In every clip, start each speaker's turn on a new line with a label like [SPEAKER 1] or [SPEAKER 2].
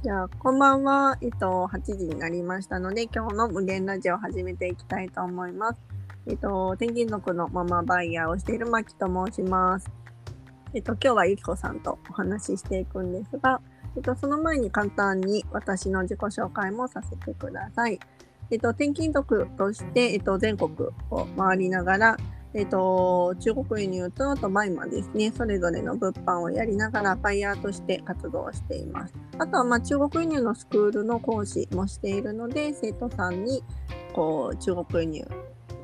[SPEAKER 1] じゃあ、こんばんは。えっと、8時になりましたので、今日の無限ラジオを始めていきたいと思います。えっと、転勤族のママバイヤーをしているまきと申します。えっと、今日はゆきこさんとお話ししていくんですが、えっと、その前に簡単に私の自己紹介もさせてください。えっと、転勤族として、えっと、全国を回りながら、えっと、中国輸入とあとマイマですね、それぞれの物販をやりながらバイヤーとして活動しています。あとは、ま、中国輸入のスクールの講師もしているので、生徒さんに、こう、中国輸入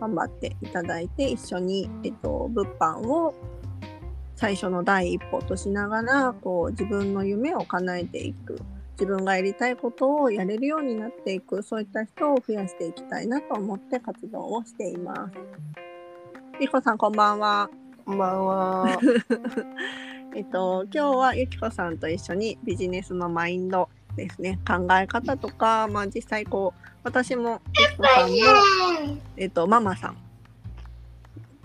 [SPEAKER 1] 頑張っていただいて、一緒に、えっと、物販を最初の第一歩としながら、こう、自分の夢を叶えていく。自分がやりたいことをやれるようになっていく、そういった人を増やしていきたいなと思って活動をしています。りこさん、こんばんは。
[SPEAKER 2] こんばんは。
[SPEAKER 1] えっと、今日はゆきこさんと一緒にビジネスのマインドですね、考え方とか、まあ実際こう、私もゆきこさんも、えっと、ママさんっ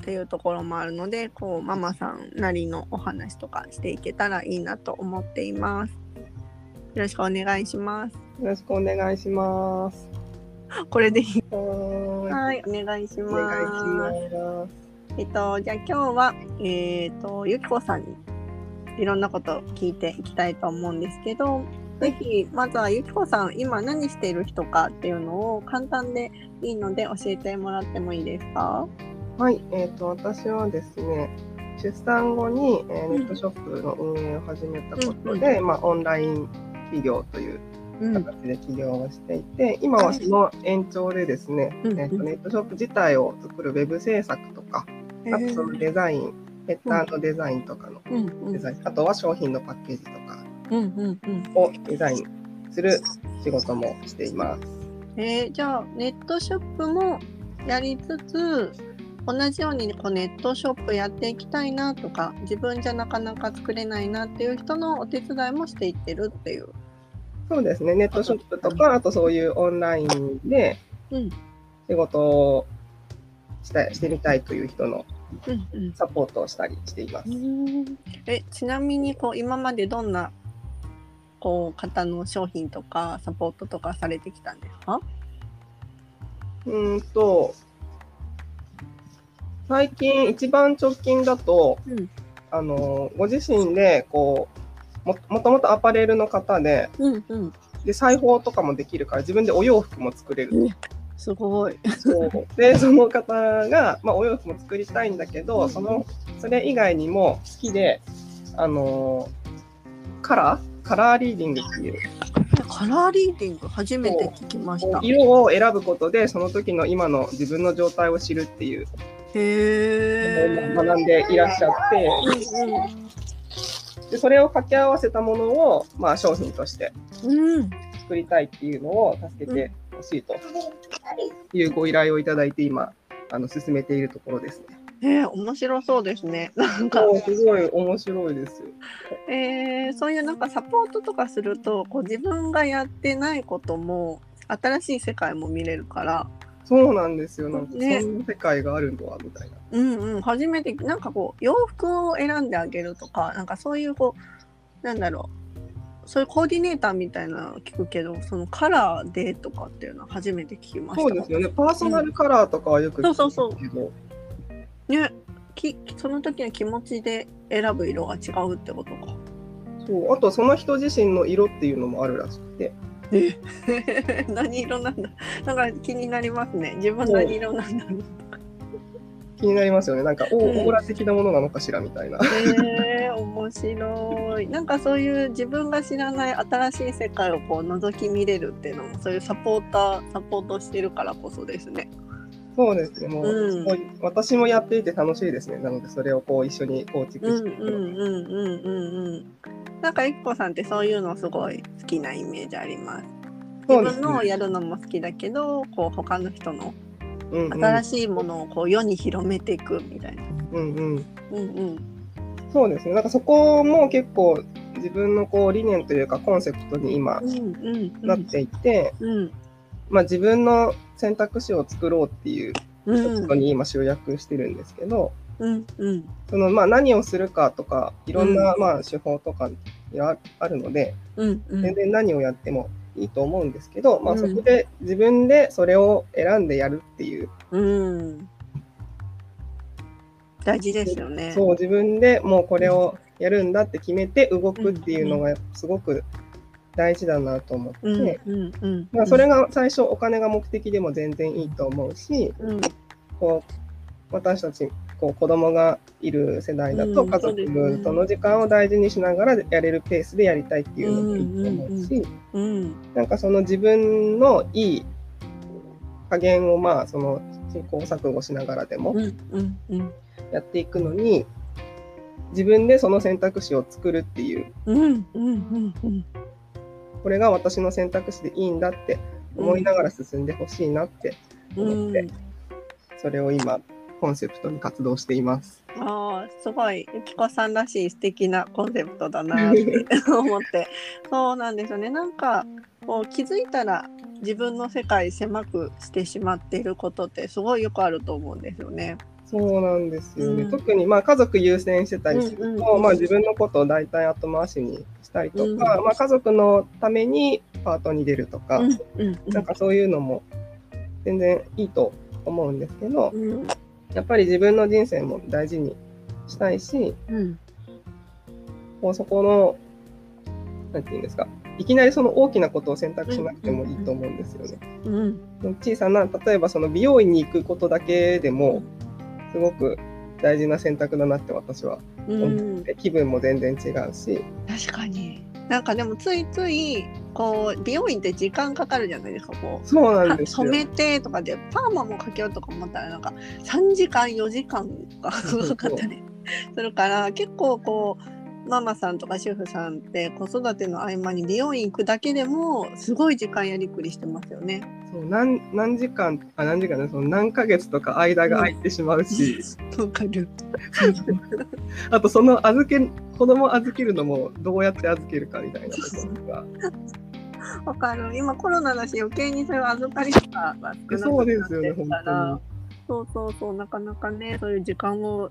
[SPEAKER 1] ていうところもあるので、こう、ママさんなりのお話とかしていけたらいいなと思っています。よろしくお願いします。
[SPEAKER 2] よろしくお願いします。
[SPEAKER 1] これでいい。
[SPEAKER 2] はーい。
[SPEAKER 1] はい、お願いし
[SPEAKER 2] お
[SPEAKER 1] ます。
[SPEAKER 2] 願いします。
[SPEAKER 1] えっと、じゃあ今日は、えっと、ゆきこさんにいろんなことを聞いていきたいと思うんですけど、ぜひ、まずはゆきこさん、今何している人かっていうのを簡単でいいので教えてもらってもいいですか？
[SPEAKER 2] はい。えっ、と、私はですね、出産後に、えーネットショップの運営を始めたことで、まあ、オンライン企業という
[SPEAKER 1] うん。
[SPEAKER 2] 形で起業をしていて、今はその延長でですね、
[SPEAKER 1] うん
[SPEAKER 2] えーとネットショップ自体を作るウェブ制作とか、あとそのデザイン、ヘッダーのデザインとかの
[SPEAKER 1] うんうん
[SPEAKER 2] デザイン、あとは商品のパッケージとか
[SPEAKER 1] うんうんうん。
[SPEAKER 2] をデザインする仕事もしています。
[SPEAKER 1] えーじゃあ、ネットショップもやりつつ、同じようにこうネットショップやっていきたいなとか、自分じゃなかなか作れないなっていう人のお手伝いもしていってるっていう。
[SPEAKER 2] そうですね、ネットショップとか、あとそういうオンラインで
[SPEAKER 1] うん。
[SPEAKER 2] 仕事をしたしてみたいという人の
[SPEAKER 1] うんうん。
[SPEAKER 2] サポートをしたりしています。
[SPEAKER 1] えちなみにこう今までどんなこう方の商品とかサポートとかされてきたんですか？
[SPEAKER 2] うーんと、最近、一番直近だと、
[SPEAKER 1] うん。
[SPEAKER 2] あのご自身でこうも、もともとアパレルの方で
[SPEAKER 1] うんうん。
[SPEAKER 2] で、裁縫とかもできるから、自分でお洋服も作れる。
[SPEAKER 1] すごい。
[SPEAKER 2] そうで、その方が、まあ、お洋服も作りたいんだけど、
[SPEAKER 1] うん
[SPEAKER 2] その、それ以外にも好きで、あのーカラー？カラーリーディングっていう、
[SPEAKER 1] カラーリーディング？初めて聞きました。
[SPEAKER 2] 色を選ぶことで、その時の今の自分の状態を知るっていう
[SPEAKER 1] へえ。
[SPEAKER 2] 学んでいらっしゃって、でそれを掛け合わせたものを、まあ、商品として。作りたいっていうのを助けてほしいというご依頼をいただいて、今、あの進めているところですね。
[SPEAKER 1] えー、面白そうですね。なんか、
[SPEAKER 2] すごい面白いですよ。
[SPEAKER 1] えー、そういうなんかサポートとかするとこう自分がやってないことも新しい世界も見れるから。
[SPEAKER 2] そうなんですよ。なんか、
[SPEAKER 1] ね。
[SPEAKER 2] そんな世界があるのは、みたいな。
[SPEAKER 1] うんうん、初めてなんかこう洋服を選んであげるとかなんかそういうこうなんだろう。そういうコーディネーターみたいなの聞くけどそのカラーでとかっていうのは初めて聞きました。
[SPEAKER 2] そうですよね。パーソナルカラーとかはよく聞く
[SPEAKER 1] そうそう
[SPEAKER 2] けど、
[SPEAKER 1] ね。きその時の気持ちで選ぶ色が違うってことか。
[SPEAKER 2] そう。あとその人自身の色っていうのもあるらしくて、
[SPEAKER 1] え 何色なんだ。なんか気になりますね。自分何色なんだろう。
[SPEAKER 2] 気になりますよね。なんか、オーラ的なものなのかしらみたいな。
[SPEAKER 1] えー、面白い。なんかそういう自分が知らない新しい世界をこう覗き見れるっていうのもそういうサポーターサポートしてるからこそですね
[SPEAKER 2] そうですね。もう、
[SPEAKER 1] うん。
[SPEAKER 2] 私もやっていて楽しいですね。なので、それをこう一緒に構築していくの
[SPEAKER 1] うんうんうんうんなんかゆきこさんってそういうのすごい好きなイメージあります。自分のをやるのも好きだけどこう他の人の新しいものをこう世に広めていくみたいな。
[SPEAKER 2] うんうん。
[SPEAKER 1] うんうん。
[SPEAKER 2] そうですね。なんかそこも結構自分のこう理念というかコンセプトに今なっていて、
[SPEAKER 1] うん
[SPEAKER 2] まあ自分の選択肢を作ろうっていう
[SPEAKER 1] うん。
[SPEAKER 2] ことに今集約してるんですけど、
[SPEAKER 1] うんうん。
[SPEAKER 2] そのまあ何をするかとかいろんなまあ手法とかやあるので、
[SPEAKER 1] うんうん。
[SPEAKER 2] 全然何をやってもいいと思うんですけど、まあ、
[SPEAKER 1] うん。
[SPEAKER 2] そこで自分でそれを選んでやるっていう、
[SPEAKER 1] うん。大事ですよね。
[SPEAKER 2] そう自分でもうこれをやるんだって決めて動くっていうのがすごく大事だなと思って、
[SPEAKER 1] うんうんうん。
[SPEAKER 2] まあ、それが最初お金が目的でも全然いいと思うし、
[SPEAKER 1] うん。
[SPEAKER 2] こう私たちこう子供がいる世代だと
[SPEAKER 1] うん
[SPEAKER 2] 家族との時間を大事にしながらやれるペースでやりたいっていうのもいいと思うし、
[SPEAKER 1] うん
[SPEAKER 2] なんかその自分のいい加減をまあその試行錯誤しながらでもやっていくのに自分でその選択肢を作るっていうこれが私の選択肢でいいんだって思いながら進んでほしいなって思って、それを今コンセプトに活動しています。
[SPEAKER 1] ああすごいゆきこさんらしい素敵なコンセプトだなって 思ってそうなんですよねなんかこう気づいたら自分の世界狭くしてしまっていることってすごいよくあると思うんですよね。
[SPEAKER 2] そうなんですよね、
[SPEAKER 1] うん。
[SPEAKER 2] 特にまあ家族優先してたりすると、
[SPEAKER 1] うんうんうん。
[SPEAKER 2] まあ、自分のことを大体後回しにしたりとか、
[SPEAKER 1] うん
[SPEAKER 2] まあ、家族のためにパートに出るとか、
[SPEAKER 1] うんうん
[SPEAKER 2] なんかそういうのも全然いいと思うんですけど、
[SPEAKER 1] うん。
[SPEAKER 2] やっぱり自分の人生も大事にしたいし、
[SPEAKER 1] うん。
[SPEAKER 2] こうそこの、なんていうんですか、いきなりその大きなことを選択しなくてもいいと思うんですよね。
[SPEAKER 1] うん
[SPEAKER 2] 小さな、例えばその美容院に行くことだけでも、すごく大事な選択だなって私は。
[SPEAKER 1] うん。
[SPEAKER 2] 思って、気分も全然違うし、
[SPEAKER 1] 確かに。なんかでもついついこう美容院って時間かかるじゃないですかこう。
[SPEAKER 2] そうなんですよ。
[SPEAKER 1] 染めてとかでパーマもかけようとか思ったらなんか3時間4時間とか かかったりするから結構こうママさんとか主婦さんって子育ての合間に美容院行くだけでもすごい時間やりくりしてますよね。
[SPEAKER 2] そう何何時間、あ、何時間ね、その何ヶ月とか間が空いてしまうし、
[SPEAKER 1] わかる。
[SPEAKER 2] あとその預け、子供預けるのもどうやって預けるかみたいなところが。
[SPEAKER 1] わかる。今コロナだし余計にそういう預かりとかが少なく
[SPEAKER 2] そうです
[SPEAKER 1] なって
[SPEAKER 2] よね、本
[SPEAKER 1] るから、そうそうそうなかなかねそういう時間を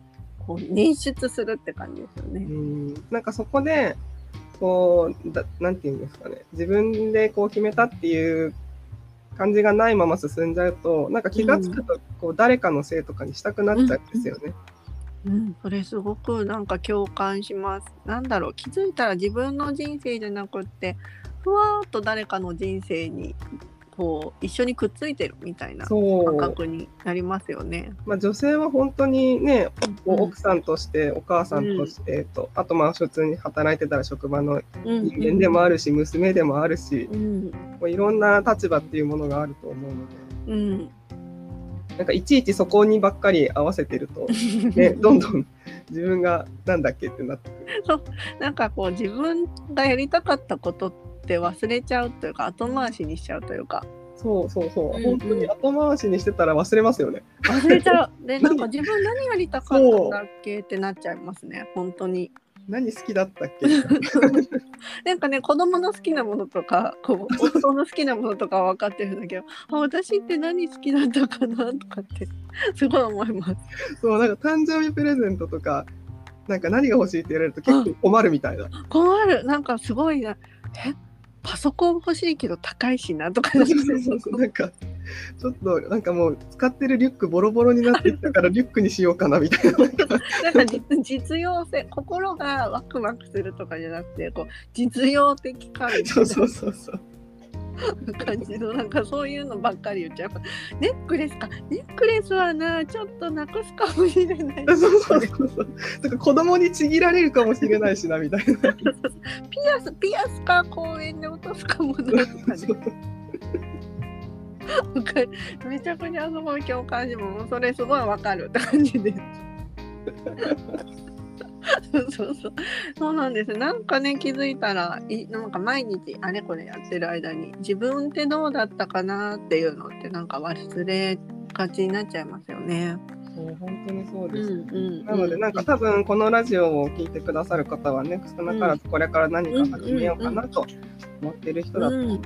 [SPEAKER 1] こう捻出するって感じですよね。
[SPEAKER 2] うん、なんかそこで、こうだ、なんていうんですかね、自分でこう決めたっていう感じがないまま進んじゃうと、なんか気がつくと、こう誰かのせいとかにしたくなっちゃうんですよね。
[SPEAKER 1] うん、それすごくなんか共感します。なんだろう気づいたら自分の人生じゃなくってふわーっと誰かの人生にこう一緒にくっついてるみたいな
[SPEAKER 2] そう。
[SPEAKER 1] 感覚になりますよね。
[SPEAKER 2] まあ、女性は本当にね、奥さんとして、お母さんとしてと、あとまあ普通に働いてたら職場の
[SPEAKER 1] うん
[SPEAKER 2] 人間でもあるし、娘でもあるし、
[SPEAKER 1] うん。
[SPEAKER 2] こういろんな立場っていうものがあると思うので、
[SPEAKER 1] うん、
[SPEAKER 2] なんかいちいちそこにばっかり合わせてると、ね、どんどん自分がなんだっけってなってくる。
[SPEAKER 1] なんかこう自分がやりたかったことって忘れちゃうというか後回しにしちゃうというか
[SPEAKER 2] そうそうそう、
[SPEAKER 1] うんうん
[SPEAKER 2] 本当に後回しにしてたら忘れますよね。
[SPEAKER 1] 忘れちゃう。でなんか自分何やりたかったんだっけってなっちゃいますね本当に。
[SPEAKER 2] 何好きだったっけ？
[SPEAKER 1] なんかね子供の好きなものとかこう夫の好きなものとかは分かってるんだけどあ私って何好きだったかなとかってすごい思います。
[SPEAKER 2] そう、なんか誕生日プレゼントとか、なんか何が欲しいって言われると結構困るみたいな。
[SPEAKER 1] 困るなんかすごいなえ？パソコン欲しいけど高いしなとかな
[SPEAKER 2] んかちょっとなんかもう使ってるリュックボロボロになってきたからリュックにしようかなみたいな。なんか
[SPEAKER 1] 実実用性心がワクワクするとかじゃなくてこう実用的かみた
[SPEAKER 2] そう
[SPEAKER 1] い
[SPEAKER 2] そうそうそう。
[SPEAKER 1] な 感じのなんかそういうのばっかり言っちゃう。ネックレスか。ネックレスはなちょっとなくすかもしれない。
[SPEAKER 2] そうそうそうそう。だから子供にちぎられるかもしれないしなみたいな。
[SPEAKER 1] ピアスピアスか公園で落とすかもなとかねめちゃくちゃすごい共感しもうそれすごいわかるって感じで。す。そうそうそう。そうなんです。なんかね気づいたらいなんか毎日あれこれやってる間に自分ってどうだったかなっていうのってなんか忘れがちになっちゃいますよね。
[SPEAKER 2] そう本当にそう
[SPEAKER 1] う
[SPEAKER 2] です、
[SPEAKER 1] んうん、
[SPEAKER 2] なのでなんか多分このラジオを聞いてくださる方はね少なからずこれから何か始めようかなと思ってる人だと
[SPEAKER 1] うん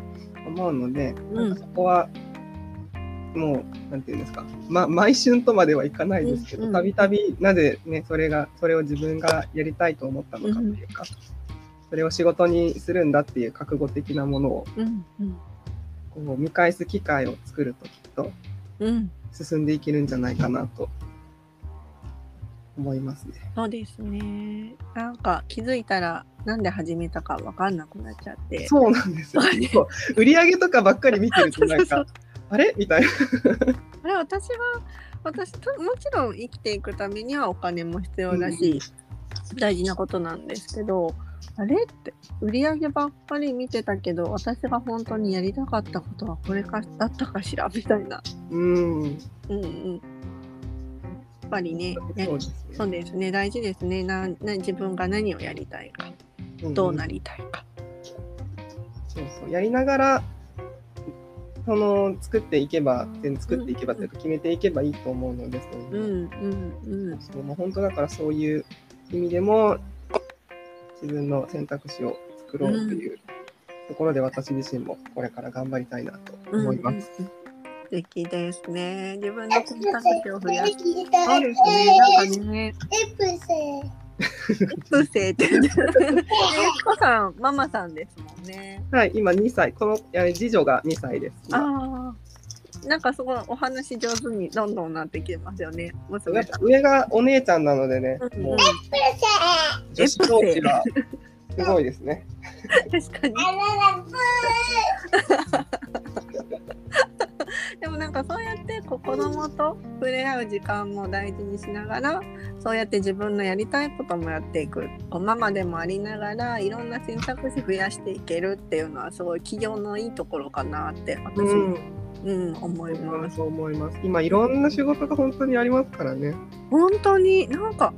[SPEAKER 2] 思うので、
[SPEAKER 1] うん。
[SPEAKER 2] なんかそこはもうなんていうんですか、ま、毎春とまではいかないですけど
[SPEAKER 1] うんうん
[SPEAKER 2] たびたびなぜねそれがそれを自分がやりたいと思ったのかっていうか、それを仕事にするんだっていう覚悟的なものを
[SPEAKER 1] うんうん
[SPEAKER 2] こう見返す機会を作るときっと
[SPEAKER 1] うん
[SPEAKER 2] 進んでいけるんじゃないかなと思いますね。
[SPEAKER 1] そうですね。なんか気づいたらなんで始めたかわかんなくなっちゃって。
[SPEAKER 2] そうなんですよ。売り上げとかばっかり見てるとなんか、あれ？みたいな。
[SPEAKER 1] あれ私は私ともちろん生きていくためにはお金も必要だし、大事なことなんですけどあれって売り上げばっかり見てたけど私が本当にやりたかったことはこれかだったかしら？みたいな。
[SPEAKER 2] うん。
[SPEAKER 1] うんうん。やっぱりねね
[SPEAKER 2] そうですね。
[SPEAKER 1] そうですね大事ですねなな自分が何をやりたいかどうなりたいか。
[SPEAKER 2] そうそう。やりながら、その、作っていけば、全作っていけばというか、決めていけばいいと思うので、そういううの
[SPEAKER 1] んうんうん
[SPEAKER 2] そうもう本当だからそういう意味でも、自分の選択肢を作ろうというところで、私自身もこれから頑張りたいなと思います。
[SPEAKER 1] うんうんうん素敵ですね。自分の選択肢を増やす。そうですね。なんかね、プセって言って。えこさん、ママさんですもんね。
[SPEAKER 2] はい、今2歳。この、えー次女が2歳です。今
[SPEAKER 1] ああ。なんかすごいお話上手にどんどんなってきてますよね。
[SPEAKER 2] 上がお姉ちゃんなのでね、
[SPEAKER 1] うん
[SPEAKER 2] もう女子同士がすごいですね。
[SPEAKER 1] 確かに。でもなんかそうやってこう子供と触れ合う時間も大事にしながらそうやって自分のやりたいこともやっていくこうママでもありながらいろんな選択肢増やしていけるっていうのはすごい企業のいいところかなって私
[SPEAKER 2] う
[SPEAKER 1] も、
[SPEAKER 2] ん、
[SPEAKER 1] うん思います。
[SPEAKER 2] そう思います。今いろんな仕事が本当にありますからね。
[SPEAKER 1] 本当になんか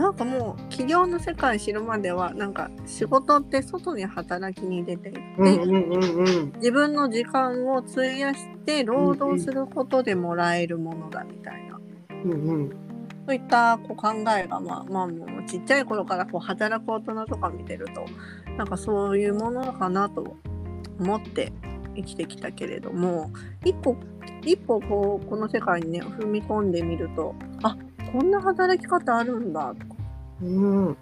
[SPEAKER 1] なんかもう企業の世界知るまではなんか仕事って外に働きに出ていって、
[SPEAKER 2] うんうん。
[SPEAKER 1] 自分の時間を費やして労働することでもらえるものだみたいな、
[SPEAKER 2] うんうん。
[SPEAKER 1] そういったこう考えがまあまあもうちっちゃい頃からこう働く大人とか見てるとなんかそういうものかなと思って生きてきたけれども一歩一歩こうこの世界にね踏み込んでみるとあこんな働き方あるんだとか
[SPEAKER 2] うん、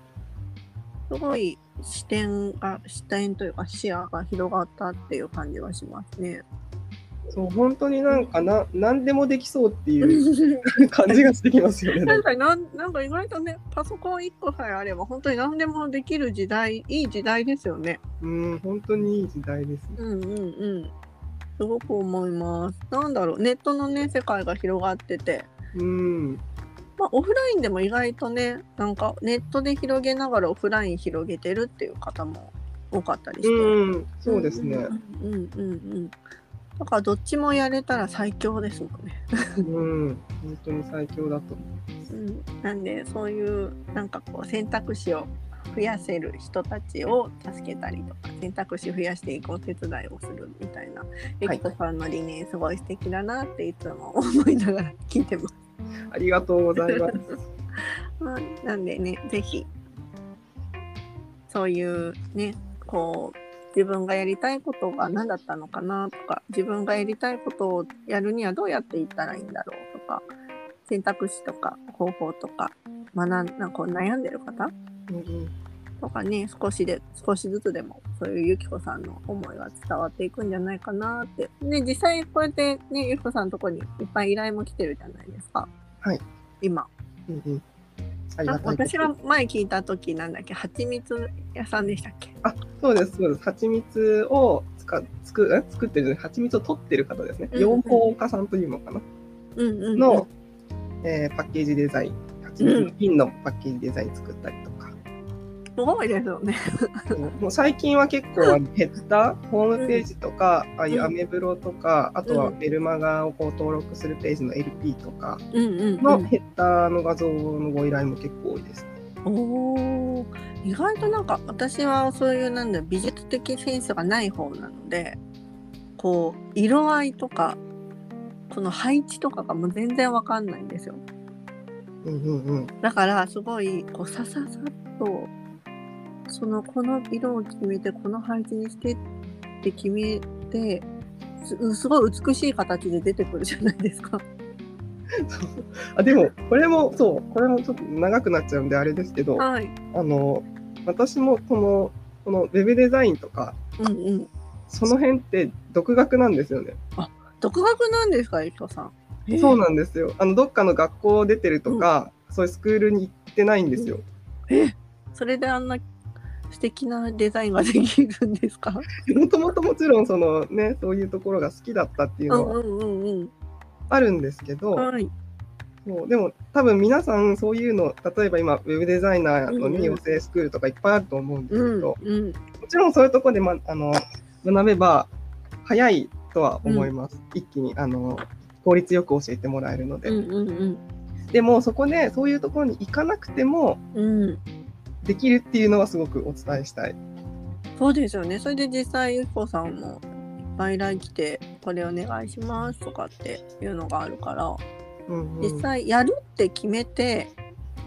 [SPEAKER 1] すごい視点が視点というか視野が広がったっていう感じがしますね。
[SPEAKER 2] そう本当になんかな何でもできそうっていう 感じがしてきますよね。
[SPEAKER 1] 確かになんなんか意外とねパソコン1個さえあれば本当に何でもできる時代いい時代ですよね。
[SPEAKER 2] うん本当にいい時代ですね。
[SPEAKER 1] うんうんうん。すごく思います。なんだろうネットのね世界が広がってて、
[SPEAKER 2] うん
[SPEAKER 1] まあ、オフラインでも意外とねなんかネットで広げながらオフライン広げてるっていう方も多かったりして。
[SPEAKER 2] うんそうですね。
[SPEAKER 1] うんうんうんうん。だからどっちもやれたら最強ですもんね。
[SPEAKER 2] うん本当に最強だと思
[SPEAKER 1] うん、なんでそういうなんかこう選択肢を増やせる人たちを助けたりとか選択肢増やしていくお手伝いをするみたいなゆきこさんの理念すごい素敵だなっていつも思いながら聞いてます。
[SPEAKER 2] う。ありがとうございます。
[SPEAKER 1] まあ、なんでねぜひそういうねこう自分がやりたいことが何だったのかなとか自分がやりたいことをやるにはどうやっていったらいいんだろうとか選択肢とか方法とか学んなこう悩んでる方？
[SPEAKER 2] うんうん
[SPEAKER 1] とかね少しで少しずつでもそういうゆきこさんの思いが伝わっていくんじゃないかなって。で実際こうやってねゆきこさんのとこにいっぱい依頼も来てるじゃないですか。
[SPEAKER 2] はい。
[SPEAKER 1] 今。
[SPEAKER 2] うんうん。あ
[SPEAKER 1] 私が前聞いた時なんだっけ？蜂蜜屋さんでしたっけ？
[SPEAKER 2] あそうですそうです。蜂蜜を使つくえ？作ってる蜂蜜を取ってる方ですね。
[SPEAKER 1] うん。
[SPEAKER 2] 養蜂家さんというのかな？
[SPEAKER 1] うんうんうん。
[SPEAKER 2] の、えーパッケージデザイン、蜂蜜の瓶のパッケージデザイン作ったりとか、
[SPEAKER 1] すごいですよね。
[SPEAKER 2] もう最近は結構あのヘッダー、ホームページとか、ああいうアメブロとか、あとはメルマガをこう登録するページの LP とか
[SPEAKER 1] うんうん、うん。
[SPEAKER 2] のヘッダーの画像のご依頼も結構多いですね。
[SPEAKER 1] おお。意外となんか私はそういうなんだ美術的センスがない方なので、こう色合いとかこの配置とかがもう全然わかんないんですよ。
[SPEAKER 2] うんうんうん。
[SPEAKER 1] だからすごいこうさささっとそのこの色を決めてこの配置にしてって決めてすすごい美しい形で出てくるじゃないですか。
[SPEAKER 2] あでも、これも、そう、これもちょっと長くなっちゃうんであれですけど、
[SPEAKER 1] はい。
[SPEAKER 2] あの、私もこのこのウェブデザインとか、
[SPEAKER 1] うんうん。
[SPEAKER 2] その辺って独学なんですよね。
[SPEAKER 1] 独学なんですか、ゆきこさん。
[SPEAKER 2] そうなんですよ。あの、どっかの学校出てるとか、そういうスクールに行ってないんですよ。
[SPEAKER 1] えそれであんな素敵なデザインができるんですか？
[SPEAKER 2] もともともちろん、そのね、そういうところが好きだったっていうのは
[SPEAKER 1] うんうんうんうん。
[SPEAKER 2] あるんですけど、
[SPEAKER 1] はい。
[SPEAKER 2] そうでも多分皆さんそういうの、例えば今、ウェブデザイナーの
[SPEAKER 1] うんうん
[SPEAKER 2] 養成スクールとかいっぱいあると思うんです
[SPEAKER 1] うん
[SPEAKER 2] けど、
[SPEAKER 1] うん。
[SPEAKER 2] もちろんそういうところで、ま、あの学べば早いとは思います。一気にあの効率よく教えてもらえるので。
[SPEAKER 1] うんうんうん。
[SPEAKER 2] でもそこでそういうところに行かなくても
[SPEAKER 1] うん。
[SPEAKER 2] できるっていうのはすごくお伝えしたい。
[SPEAKER 1] そうですよね。それで実際ゆきこさんもいっぱい来来てこれお願いしますとかっていうのがあるから、
[SPEAKER 2] うんうん。
[SPEAKER 1] 実際やるって決めて、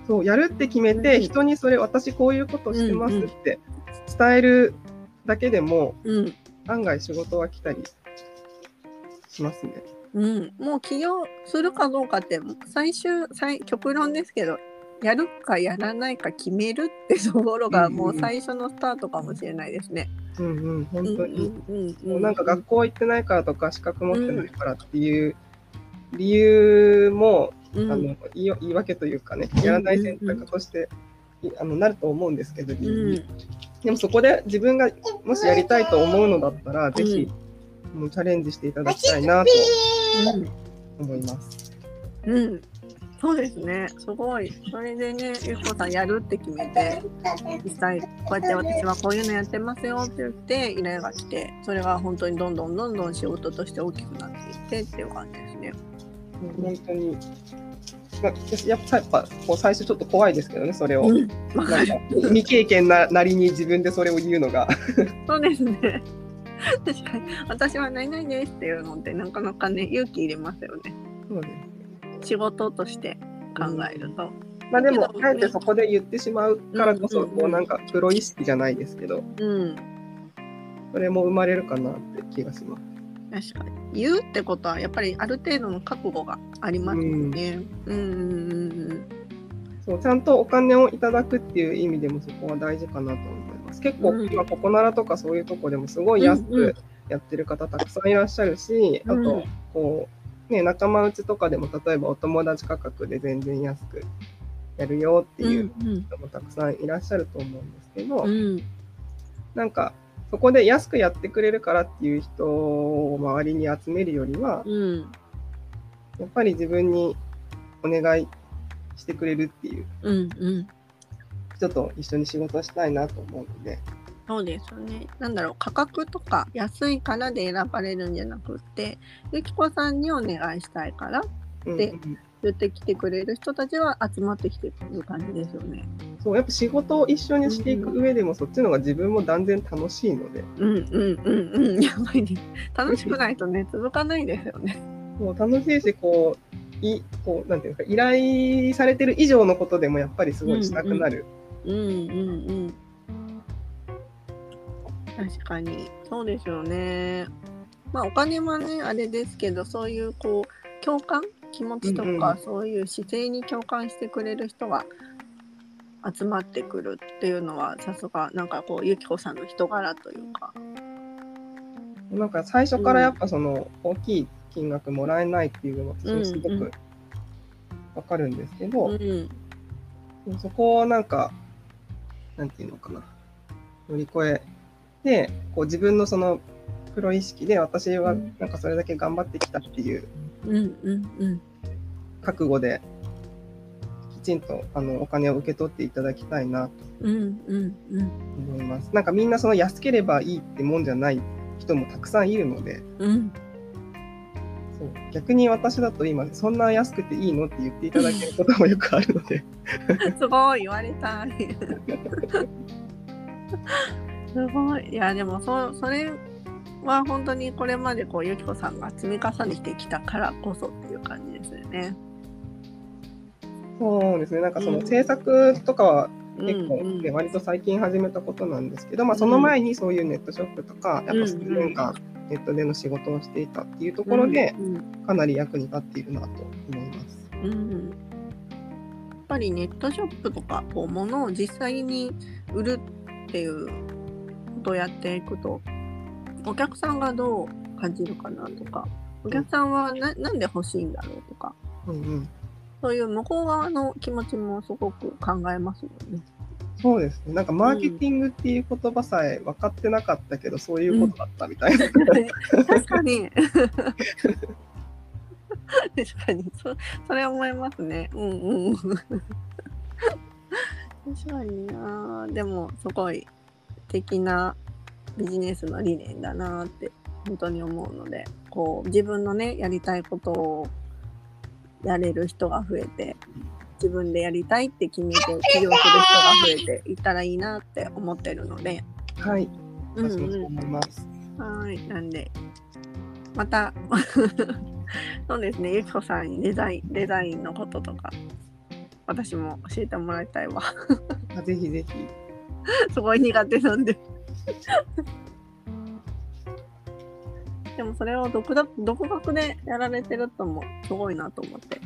[SPEAKER 2] そうやるって決めて、
[SPEAKER 1] うん。
[SPEAKER 2] 人にそれ私こういうことしてますって伝えるだけでも
[SPEAKER 1] うん。
[SPEAKER 2] 案外仕事は来たりしますね。
[SPEAKER 1] うん、もう起業するかどうかって最終最極論ですけどやるかやらないか決めるってところが
[SPEAKER 2] うんうんうん。
[SPEAKER 1] もう最初のスタートかもしれないですね。
[SPEAKER 2] うんうん本当に。
[SPEAKER 1] うんうん
[SPEAKER 2] もうなんか学校行ってないからとか資格持ってないからっていう理由も、
[SPEAKER 1] うん。
[SPEAKER 2] あの言い言い訳というかねやらない選択として、いあのなると思うんですけど理由に、でもそこで自分がもしやりたいと思うのだったら、ぜひもうチャレンジしていただきたいなと思います。
[SPEAKER 1] うん、うん、そうですね。すごい。それでねゆきこさんやるって決めて実際こうやって私はこういうのやってますよって言って依頼が来てそれが本当にどんどんどんどん仕事として大きくなっていってっていう感じですね。
[SPEAKER 2] 本当に、まあ、やっぱやっぱこう最初ちょっと怖いですけどねそれを、
[SPEAKER 1] うん、
[SPEAKER 2] 未経験ななりに自分でそれを言うのが。
[SPEAKER 1] そうですね。確かに。私は何々ですっていうのってなかなかね勇気入れますよね。
[SPEAKER 2] そうです
[SPEAKER 1] 仕事として考えると。
[SPEAKER 2] まあでもあえてそこで言ってしまうからこそ、
[SPEAKER 1] うんうんうん
[SPEAKER 2] こうなんかプロ意識じゃないですけど
[SPEAKER 1] うん、
[SPEAKER 2] それも生まれるかなって気がします。
[SPEAKER 1] 確かに。言うってことはやっぱりある程度の覚悟がありますよね。うん、うん、うん
[SPEAKER 2] そうちゃんとお金をいただくっていう意味でもそこは大事かなと思います。結構、
[SPEAKER 1] うん
[SPEAKER 2] 今ココナラとかそういうとこでもすごい安
[SPEAKER 1] うんうん
[SPEAKER 2] くやってる方たくさんいらっしゃるし、
[SPEAKER 1] うん
[SPEAKER 2] あとこう、ね、仲間内とかでも例えばお友達価格で全然安くやるよって
[SPEAKER 1] うん。
[SPEAKER 2] いう人もたくさんいらっしゃると思うんですけど、
[SPEAKER 1] うん、うん、
[SPEAKER 2] なんかそこで安くやってくれるからっていう人を周りに集めるよりは、
[SPEAKER 1] うん、
[SPEAKER 2] やっぱり自分にお願いしてくれるっていう
[SPEAKER 1] うん、うん。
[SPEAKER 2] 人と一緒に仕事したいなと思うので、
[SPEAKER 1] そうですよね。なんだろう価格とか安いからで選ばれるんじゃなくってゆきこさんにお願いしたいからで
[SPEAKER 2] うんうん
[SPEAKER 1] 言ってきてくれる人たちは集まってきてくる感じですよね。
[SPEAKER 2] そうやっぱ仕事を一緒にしていく上でもそっちの方が自分も断然楽しいので、
[SPEAKER 1] うんうんうんうん。やっぱりね楽しくないとね続かないですよね。
[SPEAKER 2] もう楽しいしこういこうなんていうんですか依頼されてる以上のことでもやっぱりすごいしたくなる。
[SPEAKER 1] うんうんうん。確かに。そうですよね。まあお金はねあれですけどそういうこう共感気持ちとか、
[SPEAKER 2] うんうん。
[SPEAKER 1] そういう姿勢に共感してくれる人が集まってくるっていうのはさすがなんかこうゆきこさんの人柄というか。
[SPEAKER 2] なんか最初からやっぱその大きい金額もらえないっていうのはすご
[SPEAKER 1] うんうん。
[SPEAKER 2] くわかるんですけど、
[SPEAKER 1] うん
[SPEAKER 2] そこをなんかなんていうのかな。乗り越えてこう自分のそのプロ意識で私は
[SPEAKER 1] うん。
[SPEAKER 2] なんかそれだけ頑張ってきたっていう覚悟できちんとあのお金を受け取っていただきたいなと思います。なんかみんなその安ければいいってもんじゃない人もたくさんいるので、
[SPEAKER 1] うん。
[SPEAKER 2] そう。逆に私だと今そんな安くていいのって言っていただけることもよくあるので、
[SPEAKER 1] すごい言われた。い。すごい。いやでもそそれは本当にこれまでこうゆきこさんが積み重ねてきたからこそっていう感じですよね。
[SPEAKER 2] そうですね。なんかその
[SPEAKER 1] うん
[SPEAKER 2] 制作とかは
[SPEAKER 1] うん
[SPEAKER 2] 結構、
[SPEAKER 1] うん
[SPEAKER 2] ね割と最近始めたことなんですけど、まあその前にそういうネットショップとか、やっぱ数年間ネットでの仕事をしていたっていうところで、
[SPEAKER 1] うん
[SPEAKER 2] かなり役に立っているなと思います。
[SPEAKER 1] うんうんやっぱりネットショップとかこう物を実際に売るっていうことをやっていくと。お客さんがどう感じるかなとか。お客さんはななんで欲しいんだろうとか。
[SPEAKER 2] うんうん。
[SPEAKER 1] そういう向こう側の気持ちもすごく考えますよね。
[SPEAKER 2] そうですね。なんかマーケティングっていう言葉さえ分かってなかったけど、そういうことだったみたいな。
[SPEAKER 1] 確かに。確かに。そそれ思いますね。うんうん。確かになでもすごい素敵なビジネスの理念だなって本当に思うのでこう自分のねやりたいことをやれる人が増えて自分でやりたいって決めて起業する人が増えていったらいいなって思ってるので、
[SPEAKER 2] はい。
[SPEAKER 1] うん
[SPEAKER 2] う
[SPEAKER 1] うん、
[SPEAKER 2] 思います。
[SPEAKER 1] はい、なんで、また、そうですね、ゆきこさんにデザイン、デザインのこととか、私も教えてもらいたいわ。
[SPEAKER 2] あぜひぜひ。
[SPEAKER 1] すごい苦手なんで。でもそれを独学独学でやられてるともすごいなと思って。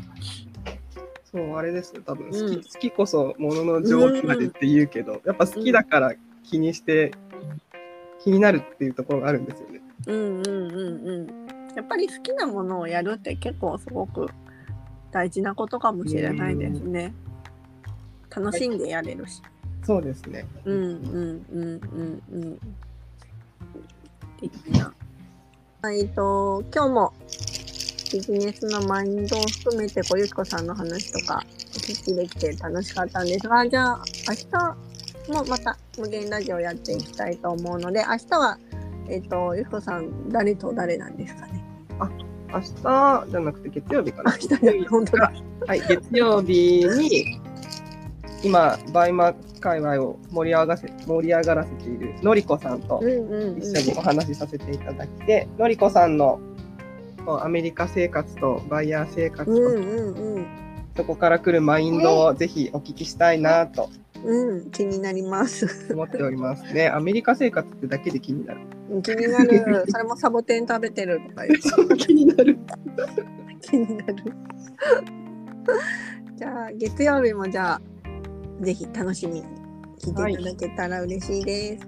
[SPEAKER 2] そう、あれですよ。多分好き、
[SPEAKER 1] うん
[SPEAKER 2] 好きこそものの上手までって言うけど、やっぱ好きだから気にして、気になるっていうところがあるんですよね。
[SPEAKER 1] うんうんうんうん。やっぱり好きなものをやるって結構すごく大事なことかもしれないですね。楽しんでやれるし。
[SPEAKER 2] そうですね。
[SPEAKER 1] うんうんうんうんうん。的な。はいと今日もビジネスのマインドを含めてこうゆきこさんの話とかお聞きできて楽しかったんですがじゃあ明日もまた無限ラジオやっていきたいと思うので明日はえっ、とゆきこさん誰と誰なんですかね？
[SPEAKER 2] 明日じゃなくて月曜日かな。
[SPEAKER 1] 明日で本当だ。
[SPEAKER 2] はい、月曜日に、今、 BUYMA 界隈を盛り上がせ盛り上がらせているのりこさんと。一緒にお話しさせていただいて、のりこさんのアメリカ生活とバイヤー生活と、
[SPEAKER 1] うんうんうん。
[SPEAKER 2] そこから来るマインドをぜひお聞きしたいなと
[SPEAKER 1] うん、気になります。
[SPEAKER 2] 思っておりますね。アメリカ生活ってだけで気になる。
[SPEAKER 1] 気になる。それもサボテン食べてるとか言う
[SPEAKER 2] そう気になる。
[SPEAKER 1] 気になる。じゃあ月曜日もじゃあぜひ楽しみに聞いていただけたら嬉しいです。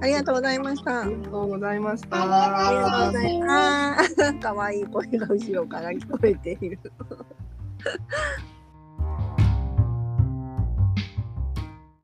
[SPEAKER 1] ありがとうございました。
[SPEAKER 2] ありがとうございました。
[SPEAKER 1] ありがとうございます。可愛い声が後ろから聞こえている。